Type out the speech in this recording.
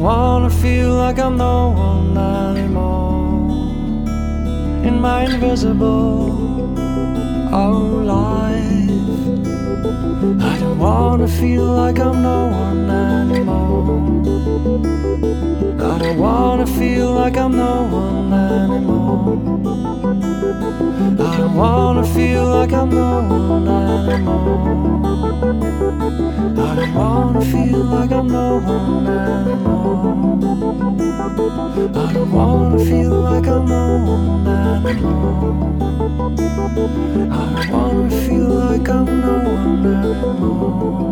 wanna feel like I'm no one anymore. In my invisible oh life, I don't wanna feel like I'm no one anymore. I don't wanna feel like I'm no one anymore. I don't wanna feel like I'm no one anymore. I don't wanna feel like I'm no one anymore. I don't wanna feel like I'm no one anymore. I don't wanna feel like I'm no one anymore.